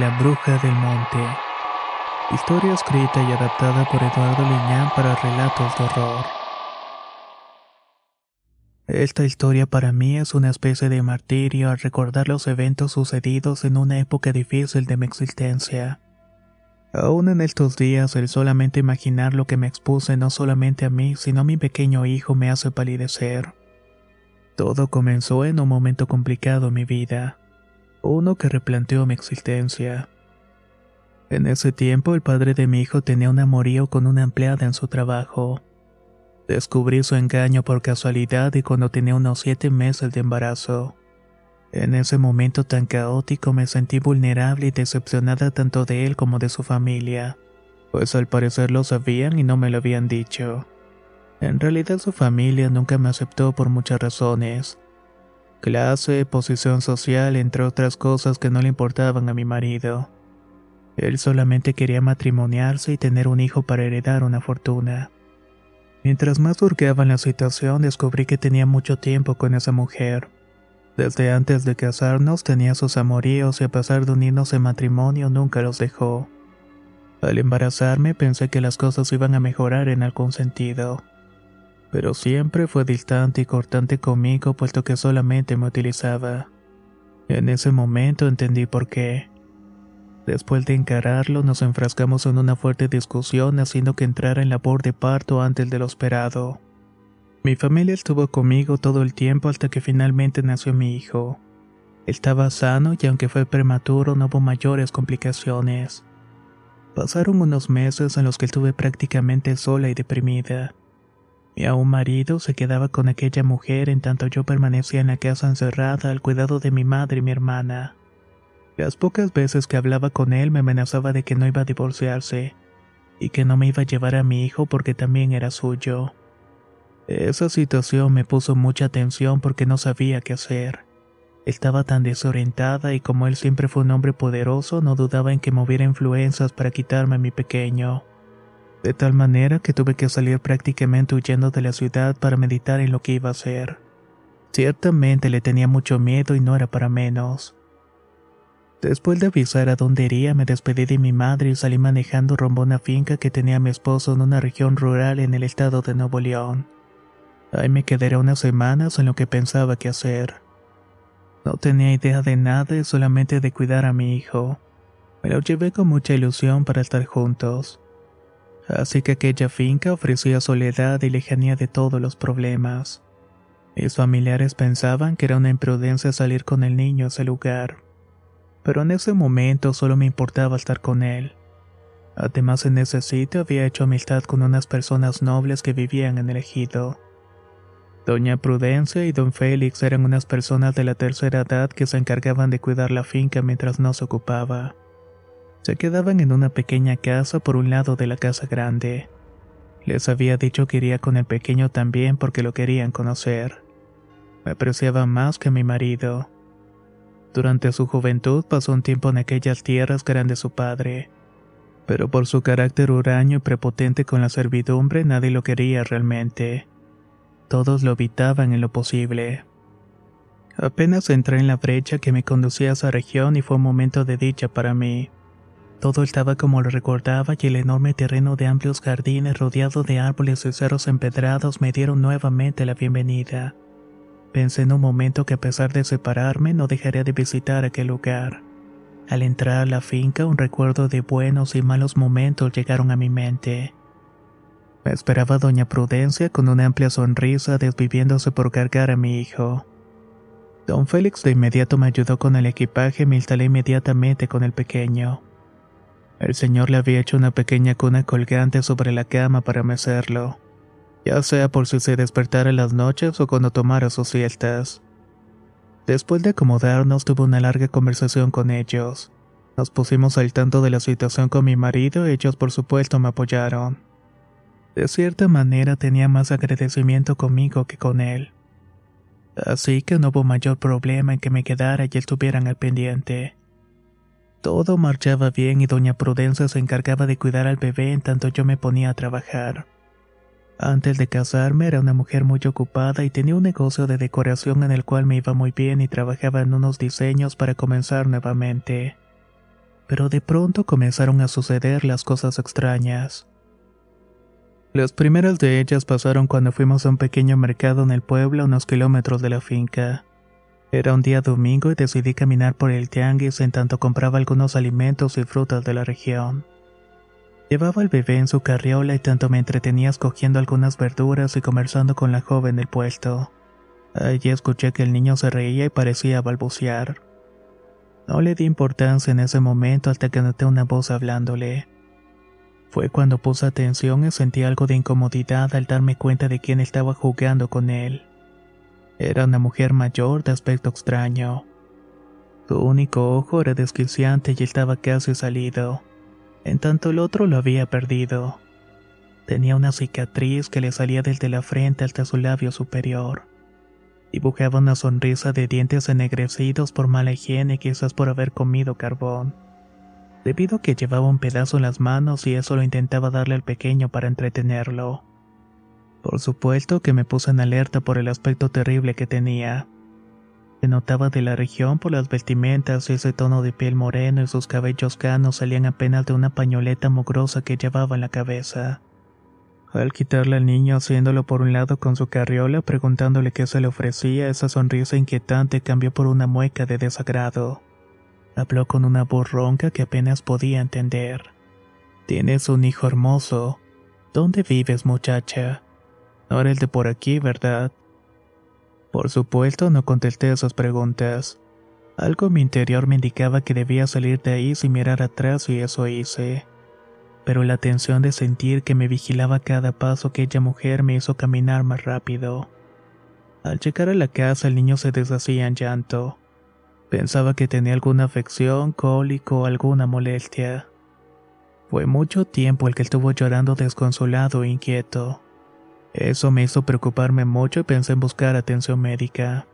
La bruja del monte. Historia escrita y adaptada por Eduardo Liñán para relatos de horror. Esta historia para mí es una especie de martirio al recordar los eventos sucedidos en una época difícil de mi existencia. Aún en estos días, el solamente imaginar lo que me expuse no solamente a mí, sino a mi pequeño hijo me hace palidecer. Todo comenzó en un momento complicado en mi vida uno que replanteó mi existencia. En ese tiempo el padre de mi hijo tenía un amorío con una empleada en su trabajo. Descubrí su engaño por casualidad y cuando tenía unos siete meses de embarazo. En ese momento tan caótico me sentí vulnerable y decepcionada tanto de él como de su familia, pues al parecer lo sabían y no me lo habían dicho. En realidad su familia nunca me aceptó por muchas razones, clase, posición social, entre otras cosas que no le importaban a mi marido. Él solamente quería matrimoniarse y tener un hijo para heredar una fortuna. Mientras más hurgaba la situación, descubrí que tenía mucho tiempo con esa mujer. Desde antes de casarnos tenía sus amoríos y a pesar de unirnos en matrimonio nunca los dejó. Al embarazarme pensé que las cosas iban a mejorar en algún sentido pero siempre fue distante y cortante conmigo puesto que solamente me utilizaba. En ese momento entendí por qué. Después de encararlo, nos enfrascamos en una fuerte discusión haciendo que entrara en labor de parto antes de lo esperado. Mi familia estuvo conmigo todo el tiempo hasta que finalmente nació mi hijo. Estaba sano y aunque fue prematuro no hubo mayores complicaciones. Pasaron unos meses en los que estuve prácticamente sola y deprimida. Mi aún marido se quedaba con aquella mujer en tanto yo permanecía en la casa encerrada al cuidado de mi madre y mi hermana. Las pocas veces que hablaba con él me amenazaba de que no iba a divorciarse y que no me iba a llevar a mi hijo porque también era suyo. Esa situación me puso mucha tensión porque no sabía qué hacer. Estaba tan desorientada y como él siempre fue un hombre poderoso, no dudaba en que moviera influencias para quitarme a mi pequeño de tal manera que tuve que salir prácticamente huyendo de la ciudad para meditar en lo que iba a hacer. Ciertamente le tenía mucho miedo y no era para menos. Después de avisar a dónde iría, me despedí de mi madre y salí manejando rumbo a una finca que tenía mi esposo en una región rural en el estado de Nuevo León. Ahí me quedaré unas semanas en lo que pensaba qué hacer. No tenía idea de nada solamente de cuidar a mi hijo. Me lo llevé con mucha ilusión para estar juntos así que aquella finca ofrecía soledad y lejanía de todos los problemas. Mis familiares pensaban que era una imprudencia salir con el niño a ese lugar, pero en ese momento solo me importaba estar con él. Además en ese sitio había hecho amistad con unas personas nobles que vivían en el ejido. Doña Prudencia y don Félix eran unas personas de la tercera edad que se encargaban de cuidar la finca mientras no se ocupaba. Se quedaban en una pequeña casa por un lado de la casa grande. Les había dicho que iría con el pequeño también porque lo querían conocer. Me apreciaba más que mi marido. Durante su juventud pasó un tiempo en aquellas tierras que eran de su padre, pero por su carácter huraño y prepotente con la servidumbre nadie lo quería realmente. Todos lo evitaban en lo posible. Apenas entré en la brecha que me conducía a esa región y fue un momento de dicha para mí. Todo estaba como lo recordaba y el enorme terreno de amplios jardines rodeado de árboles y cerros empedrados me dieron nuevamente la bienvenida. Pensé en un momento que a pesar de separarme no dejaría de visitar aquel lugar. Al entrar a la finca un recuerdo de buenos y malos momentos llegaron a mi mente. Me esperaba doña Prudencia con una amplia sonrisa desviviéndose por cargar a mi hijo. Don Félix de inmediato me ayudó con el equipaje y me instalé inmediatamente con el pequeño. El señor le había hecho una pequeña cuna colgante sobre la cama para mecerlo, ya sea por si se despertara en las noches o cuando tomara sus siestas. Después de acomodarnos tuve una larga conversación con ellos. Nos pusimos al tanto de la situación con mi marido y ellos por supuesto me apoyaron. De cierta manera tenía más agradecimiento conmigo que con él. Así que no hubo mayor problema en que me quedara y estuvieran al pendiente. Todo marchaba bien y doña Prudencia se encargaba de cuidar al bebé en tanto yo me ponía a trabajar. Antes de casarme era una mujer muy ocupada y tenía un negocio de decoración en el cual me iba muy bien y trabajaba en unos diseños para comenzar nuevamente. Pero de pronto comenzaron a suceder las cosas extrañas. Las primeras de ellas pasaron cuando fuimos a un pequeño mercado en el pueblo a unos kilómetros de la finca. Era un día domingo y decidí caminar por el tianguis en tanto compraba algunos alimentos y frutas de la región. Llevaba al bebé en su carriola y tanto me entretenía escogiendo algunas verduras y conversando con la joven del puesto. Allí escuché que el niño se reía y parecía balbucear. No le di importancia en ese momento hasta que noté una voz hablándole. Fue cuando puse atención y sentí algo de incomodidad al darme cuenta de quién estaba jugando con él. Era una mujer mayor de aspecto extraño. Su único ojo era desquiciante y estaba casi salido, en tanto el otro lo había perdido. Tenía una cicatriz que le salía desde la frente hasta su labio superior. Dibujaba una sonrisa de dientes ennegrecidos por mala higiene, quizás por haber comido carbón debido a que llevaba un pedazo en las manos y eso lo intentaba darle al pequeño para entretenerlo. Por supuesto que me puse en alerta por el aspecto terrible que tenía. Se notaba de la región por las vestimentas y ese tono de piel moreno y sus cabellos canos salían apenas de una pañoleta mugrosa que llevaba en la cabeza. Al quitarle al niño haciéndolo por un lado con su carriola preguntándole qué se le ofrecía, esa sonrisa inquietante cambió por una mueca de desagrado. Habló con una voz ronca que apenas podía entender. Tienes un hijo hermoso. ¿Dónde vives, muchacha? No eres de por aquí, ¿verdad? Por supuesto, no contesté esas preguntas. Algo en mi interior me indicaba que debía salir de ahí sin mirar atrás y eso hice. Pero la tensión de sentir que me vigilaba cada paso aquella mujer me hizo caminar más rápido. Al llegar a la casa el niño se deshacía en llanto. Pensaba que tenía alguna afección, cólico o alguna molestia. Fue mucho tiempo el que estuvo llorando desconsolado e inquieto. Eso me hizo preocuparme mucho y pensé en buscar atención médica.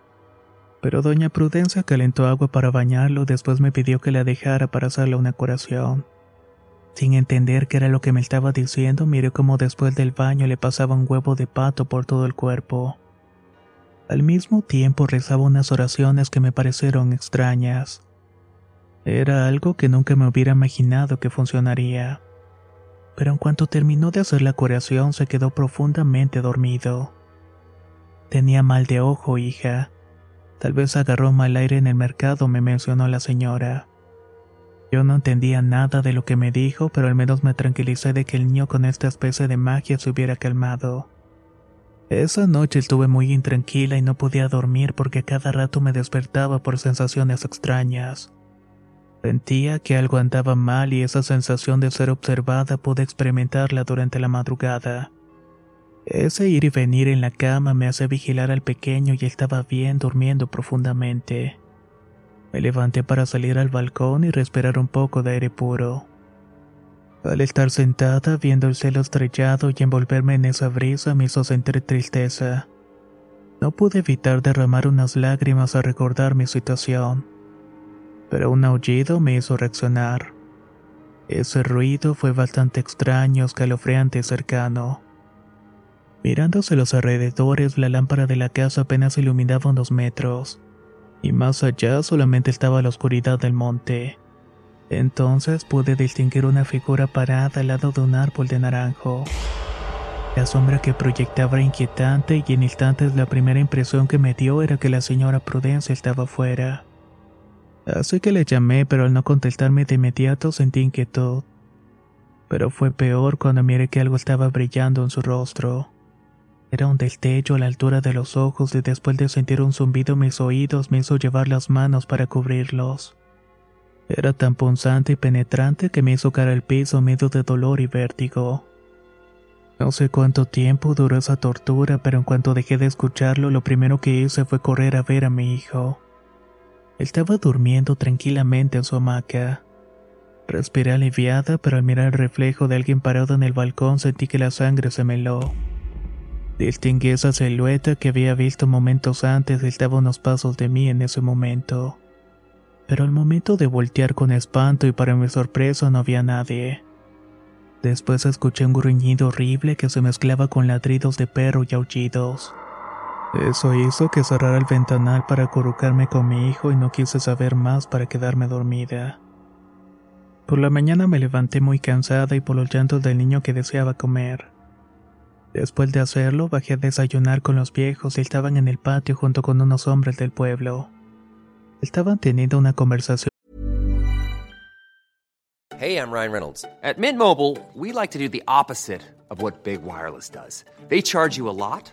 Pero doña Prudencia calentó agua para bañarlo, después me pidió que la dejara para hacerle una curación. Sin entender qué era lo que me estaba diciendo, miré cómo después del baño le pasaba un huevo de pato por todo el cuerpo. Al mismo tiempo rezaba unas oraciones que me parecieron extrañas. Era algo que nunca me hubiera imaginado que funcionaría. Pero en cuanto terminó de hacer la curación se quedó profundamente dormido. Tenía mal de ojo, hija. Tal vez agarró mal aire en el mercado, me mencionó la señora. Yo no entendía nada de lo que me dijo, pero al menos me tranquilicé de que el niño con esta especie de magia se hubiera calmado. Esa noche estuve muy intranquila y no podía dormir porque cada rato me despertaba por sensaciones extrañas. Sentía que algo andaba mal y esa sensación de ser observada pude experimentarla durante la madrugada. Ese ir y venir en la cama me hace vigilar al pequeño y estaba bien durmiendo profundamente. Me levanté para salir al balcón y respirar un poco de aire puro. Al estar sentada viendo el cielo estrellado y envolverme en esa brisa me hizo sentir tristeza. No pude evitar derramar unas lágrimas al recordar mi situación. Pero un aullido me hizo reaccionar. Ese ruido fue bastante extraño, escalofriante y cercano. Mirándose los alrededores, la lámpara de la casa apenas iluminaba unos metros, y más allá solamente estaba la oscuridad del monte. Entonces pude distinguir una figura parada al lado de un árbol de naranjo. La sombra que proyectaba era inquietante y en instantes la primera impresión que me dio era que la señora Prudencia estaba afuera. Así que le llamé, pero al no contestarme de inmediato sentí inquietud. Pero fue peor cuando miré que algo estaba brillando en su rostro. Era un destello a la altura de los ojos y después de sentir un zumbido en mis oídos me hizo llevar las manos para cubrirlos. Era tan punzante y penetrante que me hizo caer al piso medio de dolor y vértigo. No sé cuánto tiempo duró esa tortura, pero en cuanto dejé de escucharlo, lo primero que hice fue correr a ver a mi hijo. Estaba durmiendo tranquilamente en su hamaca. Respiré aliviada, pero al mirar el reflejo de alguien parado en el balcón sentí que la sangre se me. Distinguí esa silueta que había visto momentos antes y estaba unos pasos de mí en ese momento. Pero al momento de voltear con espanto y para mi sorpresa no había nadie. Después escuché un gruñido horrible que se mezclaba con ladridos de perro y aullidos. Eso hizo que cerrara el ventanal para acurrucarme con mi hijo y no quise saber más para quedarme dormida. Por la mañana me levanté muy cansada y por los llantos del niño que deseaba comer. Después de hacerlo, bajé a desayunar con los viejos y estaban en el patio junto con unos hombres del pueblo. Estaban teniendo una conversación Hey, I'm Ryan Reynolds. At Mint Mobile, we like to do the opposite of what Big Wireless does. They charge you a lot,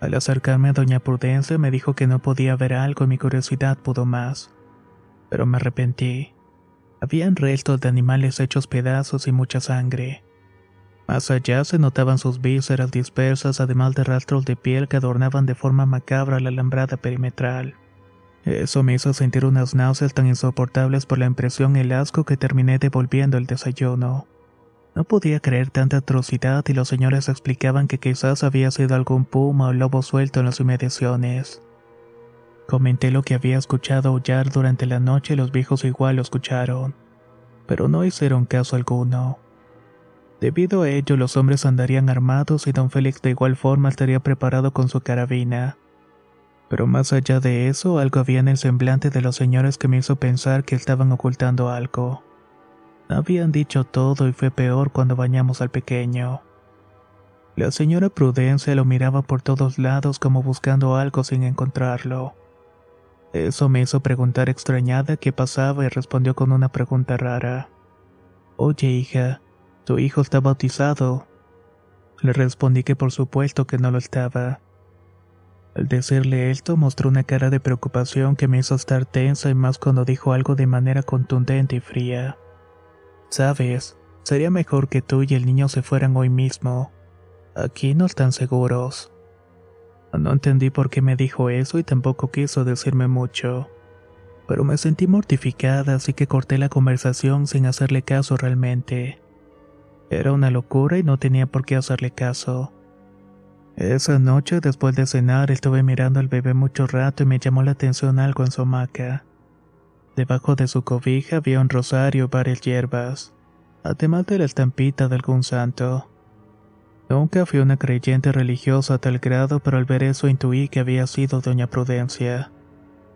Al acercarme a Doña Prudencia me dijo que no podía ver algo y mi curiosidad pudo más. Pero me arrepentí. Habían restos de animales hechos pedazos y mucha sangre. Más allá se notaban sus vísceras dispersas, además de rastros de piel que adornaban de forma macabra la alambrada perimetral. Eso me hizo sentir unas náuseas tan insoportables por la impresión y el asco que terminé devolviendo el desayuno. No podía creer tanta atrocidad y los señores explicaban que quizás había sido algún puma o lobo suelto en las inmediaciones. Comenté lo que había escuchado aullar durante la noche y los viejos igual lo escucharon, pero no hicieron caso alguno. Debido a ello, los hombres andarían armados y don Félix de igual forma estaría preparado con su carabina. Pero más allá de eso, algo había en el semblante de los señores que me hizo pensar que estaban ocultando algo. Habían dicho todo y fue peor cuando bañamos al pequeño. La señora Prudencia lo miraba por todos lados como buscando algo sin encontrarlo. Eso me hizo preguntar extrañada qué pasaba y respondió con una pregunta rara. Oye hija, ¿tu hijo está bautizado? Le respondí que por supuesto que no lo estaba. Al decirle esto mostró una cara de preocupación que me hizo estar tensa y más cuando dijo algo de manera contundente y fría. Sabes, sería mejor que tú y el niño se fueran hoy mismo. Aquí no están seguros. No entendí por qué me dijo eso y tampoco quiso decirme mucho. Pero me sentí mortificada, así que corté la conversación sin hacerle caso realmente. Era una locura y no tenía por qué hacerle caso. Esa noche, después de cenar, estuve mirando al bebé mucho rato y me llamó la atención algo en su hamaca. Debajo de su cobija había un rosario y varias hierbas, además de la estampita de algún santo. Nunca fui una creyente religiosa a tal grado, pero al ver eso intuí que había sido doña Prudencia.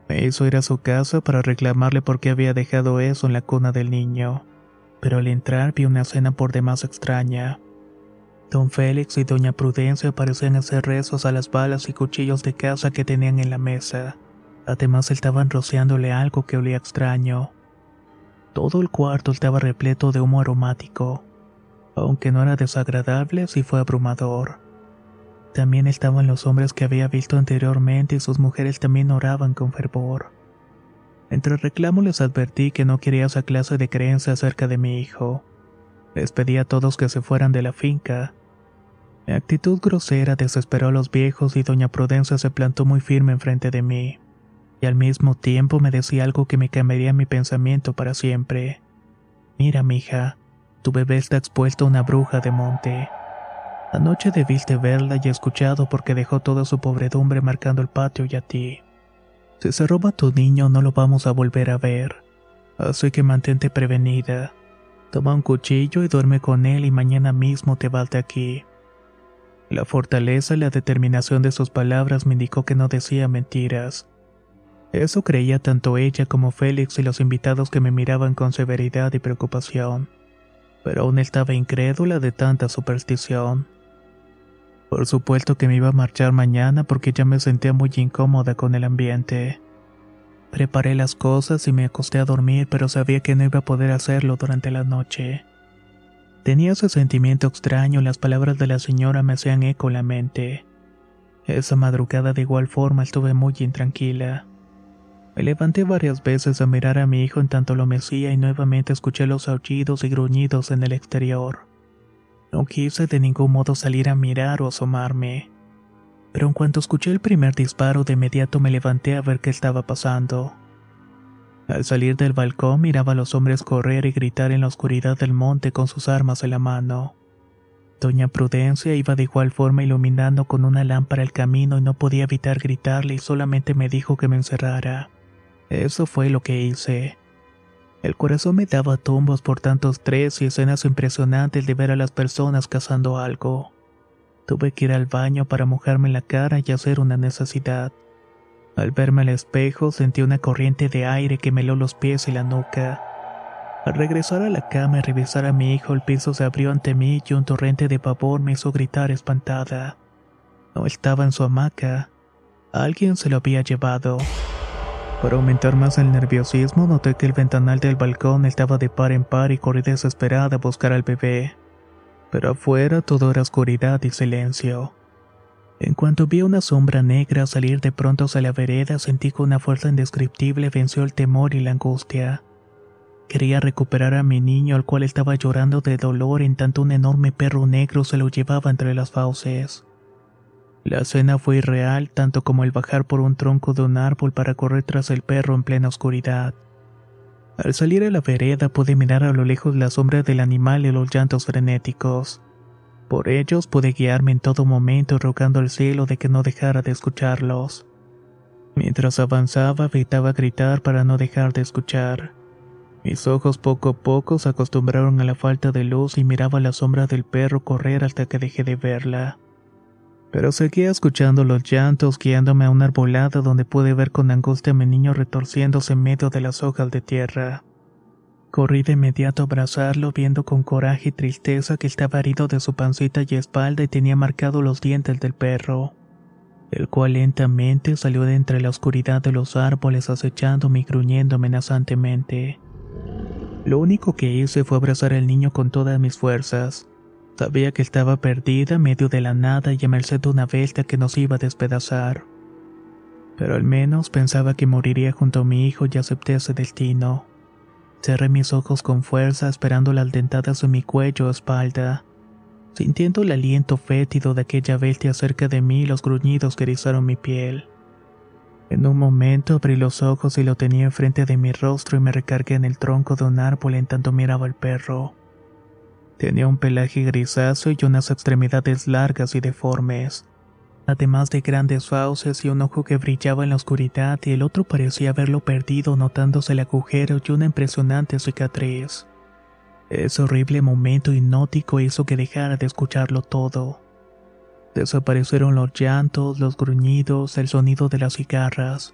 Me hizo ir a su casa para reclamarle por qué había dejado eso en la cuna del niño. Pero al entrar vi una escena por demás extraña. Don Félix y doña Prudencia parecían hacer rezos a las balas y cuchillos de caza que tenían en la mesa. Además estaban rociándole algo que olía extraño. Todo el cuarto estaba repleto de humo aromático. Aunque no era desagradable, sí fue abrumador. También estaban los hombres que había visto anteriormente y sus mujeres también oraban con fervor. Entre reclamos les advertí que no quería esa clase de creencia acerca de mi hijo. Les pedí a todos que se fueran de la finca. Mi actitud grosera desesperó a los viejos y doña Prudencia se plantó muy firme enfrente de mí, y al mismo tiempo me decía algo que me cambiaría mi pensamiento para siempre. Mira, mija, tu bebé está expuesto a una bruja de monte. Anoche debiste verla y escuchado porque dejó toda su pobredumbre marcando el patio y a ti. Si se roba tu niño no lo vamos a volver a ver. Así que mantente prevenida. Toma un cuchillo y duerme con él y mañana mismo te vas de aquí. La fortaleza y la determinación de sus palabras me indicó que no decía mentiras. Eso creía tanto ella como Félix y los invitados que me miraban con severidad y preocupación. Pero aún estaba incrédula de tanta superstición. Por supuesto que me iba a marchar mañana porque ya me sentía muy incómoda con el ambiente. Preparé las cosas y me acosté a dormir, pero sabía que no iba a poder hacerlo durante la noche. Tenía ese sentimiento extraño las palabras de la señora me hacían eco en la mente. Esa madrugada de igual forma estuve muy intranquila. Me levanté varias veces a mirar a mi hijo en tanto lo mecía y nuevamente escuché los aullidos y gruñidos en el exterior. No quise de ningún modo salir a mirar o asomarme. Pero en cuanto escuché el primer disparo, de inmediato me levanté a ver qué estaba pasando. Al salir del balcón miraba a los hombres correr y gritar en la oscuridad del monte con sus armas en la mano. Doña Prudencia iba de igual forma iluminando con una lámpara el camino y no podía evitar gritarle y solamente me dijo que me encerrara. Eso fue lo que hice. El corazón me daba tumbos por tantos estrés y escenas impresionantes de ver a las personas cazando algo. Tuve que ir al baño para mojarme la cara y hacer una necesidad. Al verme al espejo sentí una corriente de aire que me heló los pies y la nuca. Al regresar a la cama y revisar a mi hijo, el piso se abrió ante mí y un torrente de pavor me hizo gritar espantada. No estaba en su hamaca. Alguien se lo había llevado. Para aumentar más el nerviosismo, noté que el ventanal del balcón estaba de par en par y corrí desesperada a buscar al bebé. Pero afuera todo era oscuridad y silencio. En cuanto vi una sombra negra salir de pronto hacia la vereda, sentí que una fuerza indescriptible venció el temor y la angustia. Quería recuperar a mi niño, al cual estaba llorando de dolor en tanto un enorme perro negro se lo llevaba entre las fauces. La escena fue irreal tanto como el bajar por un tronco de un árbol para correr tras el perro en plena oscuridad. Al salir a la vereda pude mirar a lo lejos la sombra del animal y los llantos frenéticos. Por ellos pude guiarme en todo momento rogando al cielo de que no dejara de escucharlos. Mientras avanzaba evitaba gritar para no dejar de escuchar. Mis ojos poco a poco se acostumbraron a la falta de luz y miraba la sombra del perro correr hasta que dejé de verla pero seguía escuchando los llantos guiándome a una arbolada donde pude ver con angustia a mi niño retorciéndose en medio de las hojas de tierra. Corrí de inmediato a abrazarlo viendo con coraje y tristeza que estaba herido de su pancita y espalda y tenía marcados los dientes del perro, el cual lentamente salió de entre la oscuridad de los árboles acechándome y gruñendo amenazantemente. Lo único que hice fue abrazar al niño con todas mis fuerzas. Sabía que estaba perdida en medio de la nada y a merced de una bestia que nos iba a despedazar. Pero al menos pensaba que moriría junto a mi hijo y acepté ese destino. Cerré mis ojos con fuerza esperando las dentadas de mi cuello o espalda, sintiendo el aliento fétido de aquella bestia cerca de mí y los gruñidos que erizaron mi piel. En un momento abrí los ojos y lo tenía enfrente de mi rostro y me recargué en el tronco de un árbol en tanto miraba al perro. Tenía un pelaje grisáceo y unas extremidades largas y deformes, además de grandes fauces y un ojo que brillaba en la oscuridad y el otro parecía haberlo perdido notándose el agujero y una impresionante cicatriz. Ese horrible momento hipnótico hizo que dejara de escucharlo todo. Desaparecieron los llantos, los gruñidos, el sonido de las cigarras,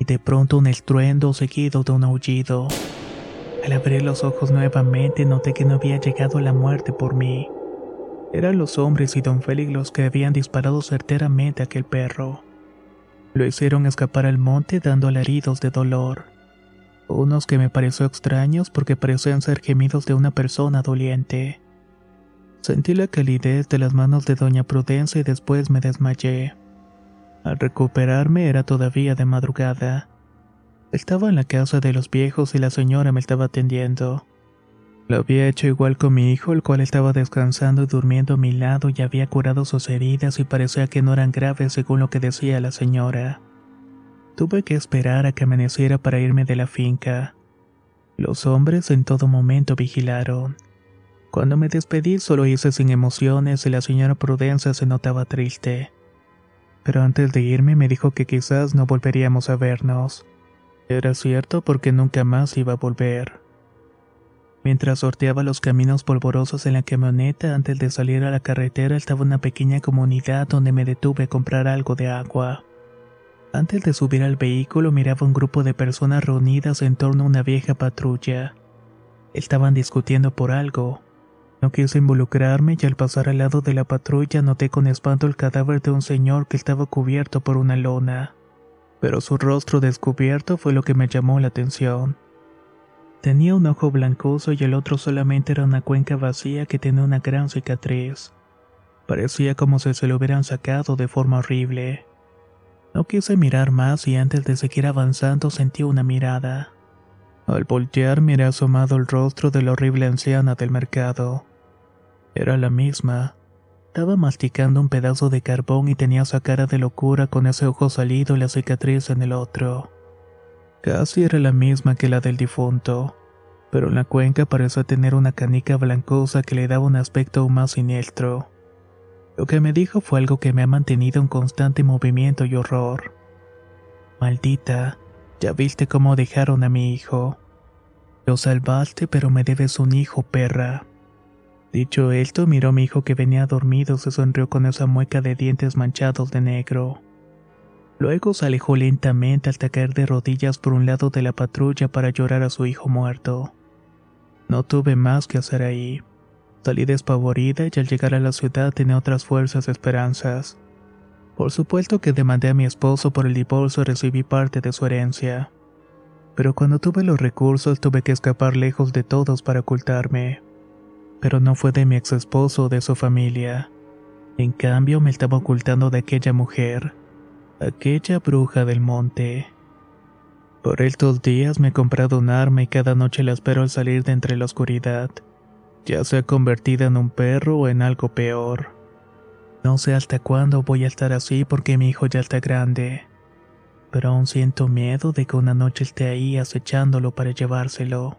y de pronto un estruendo seguido de un aullido. Al abrir los ojos nuevamente noté que no había llegado la muerte por mí. Eran los hombres y don Félix los que habían disparado certeramente a aquel perro. Lo hicieron escapar al monte dando alaridos de dolor. Unos que me pareció extraños porque parecían ser gemidos de una persona doliente. Sentí la calidez de las manos de doña Prudencia y después me desmayé. Al recuperarme era todavía de madrugada. Estaba en la casa de los viejos y la señora me estaba atendiendo. Lo había hecho igual con mi hijo, el cual estaba descansando y durmiendo a mi lado y había curado sus heridas y parecía que no eran graves según lo que decía la señora. Tuve que esperar a que amaneciera para irme de la finca. Los hombres en todo momento vigilaron. Cuando me despedí solo hice sin emociones y la señora Prudencia se notaba triste. Pero antes de irme me dijo que quizás no volveríamos a vernos. Era cierto porque nunca más iba a volver. Mientras sorteaba los caminos polvorosos en la camioneta antes de salir a la carretera estaba una pequeña comunidad donde me detuve a comprar algo de agua. Antes de subir al vehículo miraba un grupo de personas reunidas en torno a una vieja patrulla. Estaban discutiendo por algo. No quise involucrarme y al pasar al lado de la patrulla noté con espanto el cadáver de un señor que estaba cubierto por una lona. Pero su rostro descubierto fue lo que me llamó la atención. Tenía un ojo blancoso y el otro solamente era una cuenca vacía que tenía una gran cicatriz. Parecía como si se lo hubieran sacado de forma horrible. No quise mirar más y antes de seguir avanzando sentí una mirada. Al voltear miré asomado el rostro de la horrible anciana del mercado. Era la misma. Estaba masticando un pedazo de carbón y tenía esa cara de locura con ese ojo salido y la cicatriz en el otro. Casi era la misma que la del difunto, pero en la cuenca parecía tener una canica blancosa que le daba un aspecto aún más siniestro. Lo que me dijo fue algo que me ha mantenido en constante movimiento y horror. Maldita, ya viste cómo dejaron a mi hijo. Lo salvaste, pero me debes un hijo, perra. Dicho esto, miró a mi hijo que venía dormido, se sonrió con esa mueca de dientes manchados de negro. Luego se alejó lentamente hasta caer de rodillas por un lado de la patrulla para llorar a su hijo muerto. No tuve más que hacer ahí. Salí despavorida y al llegar a la ciudad tenía otras fuerzas y esperanzas. Por supuesto que demandé a mi esposo por el divorcio y recibí parte de su herencia. Pero cuando tuve los recursos tuve que escapar lejos de todos para ocultarme pero no fue de mi ex esposo o de su familia. En cambio, me estaba ocultando de aquella mujer, aquella bruja del monte. Por estos días me he comprado un arma y cada noche la espero al salir de entre la oscuridad, ya sea convertida en un perro o en algo peor. No sé hasta cuándo voy a estar así porque mi hijo ya está grande, pero aún siento miedo de que una noche esté ahí acechándolo para llevárselo.